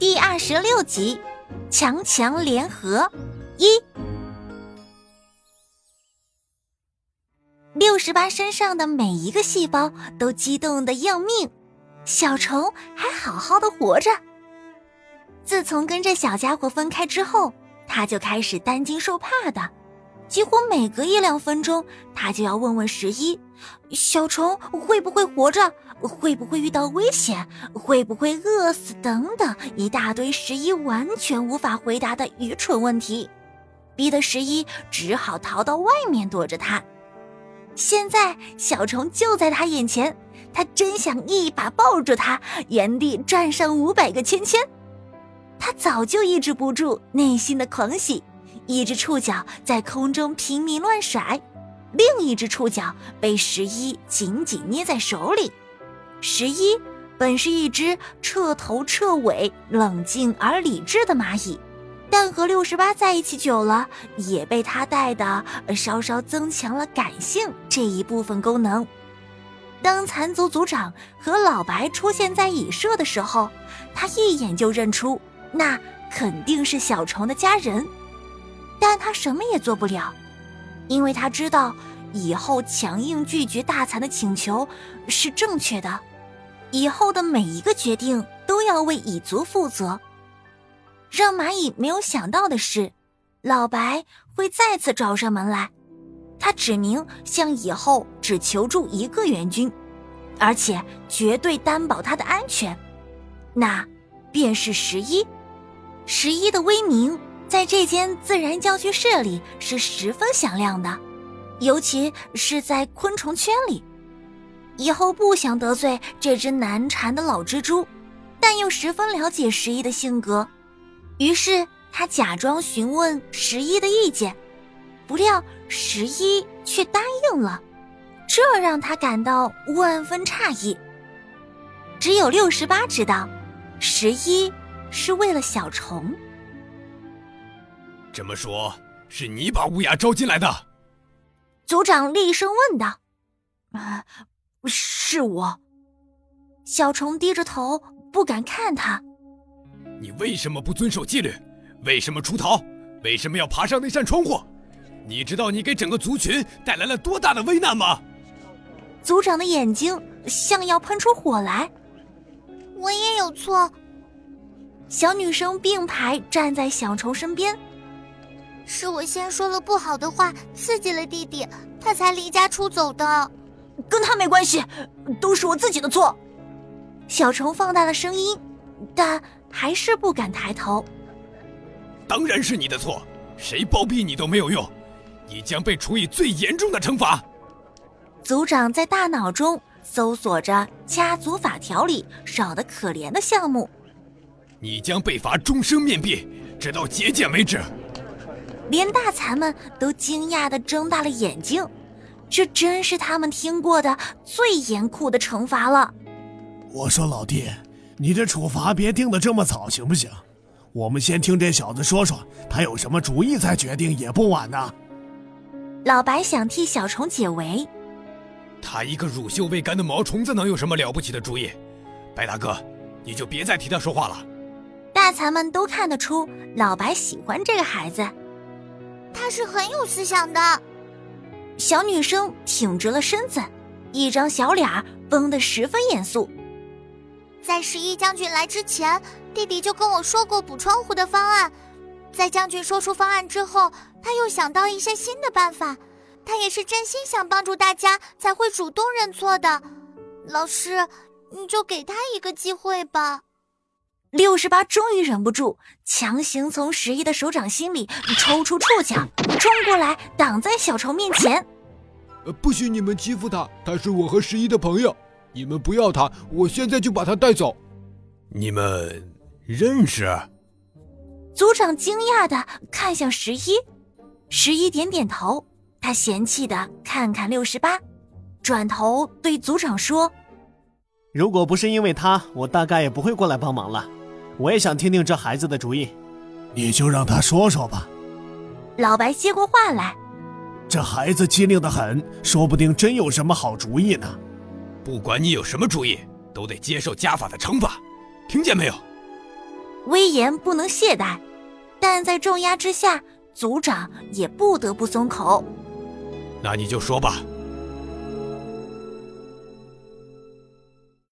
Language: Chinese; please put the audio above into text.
第二十六集，强强联合一。六十八身上的每一个细胞都激动的要命，小虫还好好的活着。自从跟这小家伙分开之后，他就开始担惊受怕的。几乎每隔一两分钟，他就要问问十一：小虫会不会活着？会不会遇到危险？会不会饿死？等等，一大堆十一完全无法回答的愚蠢问题，逼得十一只好逃到外面躲着他。现在小虫就在他眼前，他真想一把抱住他，原地转上五百个圈圈。他早就抑制不住内心的狂喜。一只触角在空中拼命乱甩，另一只触角被十一紧紧捏在手里。十一本是一只彻头彻尾冷静而理智的蚂蚁，但和六十八在一起久了，也被他带的稍稍增强了感性这一部分功能。当残族族长和老白出现在蚁舍的时候，他一眼就认出，那肯定是小虫的家人。但他什么也做不了，因为他知道以后强硬拒绝大蚕的请求是正确的，以后的每一个决定都要为蚁族负责。让蚂蚁没有想到的是，老白会再次找上门来，他指明向以后只求助一个援军，而且绝对担保他的安全，那便是十一，十一的威名。在这间自然教学室里是十分响亮的，尤其是在昆虫圈里。以后不想得罪这只难缠的老蜘蛛，但又十分了解十一的性格，于是他假装询问十一的意见，不料十一却答应了，这让他感到万分诧异。只有六十八知道，十一是为了小虫。这么说，是你把乌鸦招进来的？族长厉声问道。“啊，是我。”小虫低着头，不敢看他。“你为什么不遵守纪律？为什么出逃？为什么要爬上那扇窗户？你知道你给整个族群带来了多大的危难吗？”族长的眼睛像要喷出火来。“我也有错。”小女生并排站在小虫身边。是我先说了不好的话，刺激了弟弟，他才离家出走的，跟他没关系，都是我自己的错。小虫放大了声音，但还是不敢抬头。当然是你的错，谁包庇你都没有用，你将被处以最严重的惩罚。族长在大脑中搜索着家族法条里少得可怜的项目。你将被罚终生面壁，直到节俭为止。连大蚕们都惊讶的睁大了眼睛，这真是他们听过的最严酷的惩罚了。我说老弟，你这处罚别定的这么早，行不行？我们先听这小子说说，他有什么主意再决定也不晚呐。老白想替小虫解围，他一个乳臭未干的毛虫子能有什么了不起的主意？白大哥，你就别再替他说话了。大蚕们都看得出老白喜欢这个孩子。他是很有思想的，小女生挺直了身子，一张小脸绷得十分严肃。在十一将军来之前，弟弟就跟我说过补窗户的方案。在将军说出方案之后，他又想到一些新的办法。他也是真心想帮助大家，才会主动认错的。老师，你就给他一个机会吧。六十八终于忍不住，强行从十一的手掌心里抽出触角，冲过来挡在小虫面前。呃，不许你们欺负他，他是我和十一的朋友，你们不要他，我现在就把他带走。你们认识？族长惊讶的看向十一，十一点点头，他嫌弃的看看六十八，转头对族长说：“如果不是因为他，我大概也不会过来帮忙了。”我也想听听这孩子的主意，你就让他说说吧。老白接过话来：“这孩子机灵的很，说不定真有什么好主意呢。不管你有什么主意，都得接受家法的惩罚，听见没有？”威严不能懈怠，但在重压之下，族长也不得不松口。那你就说吧，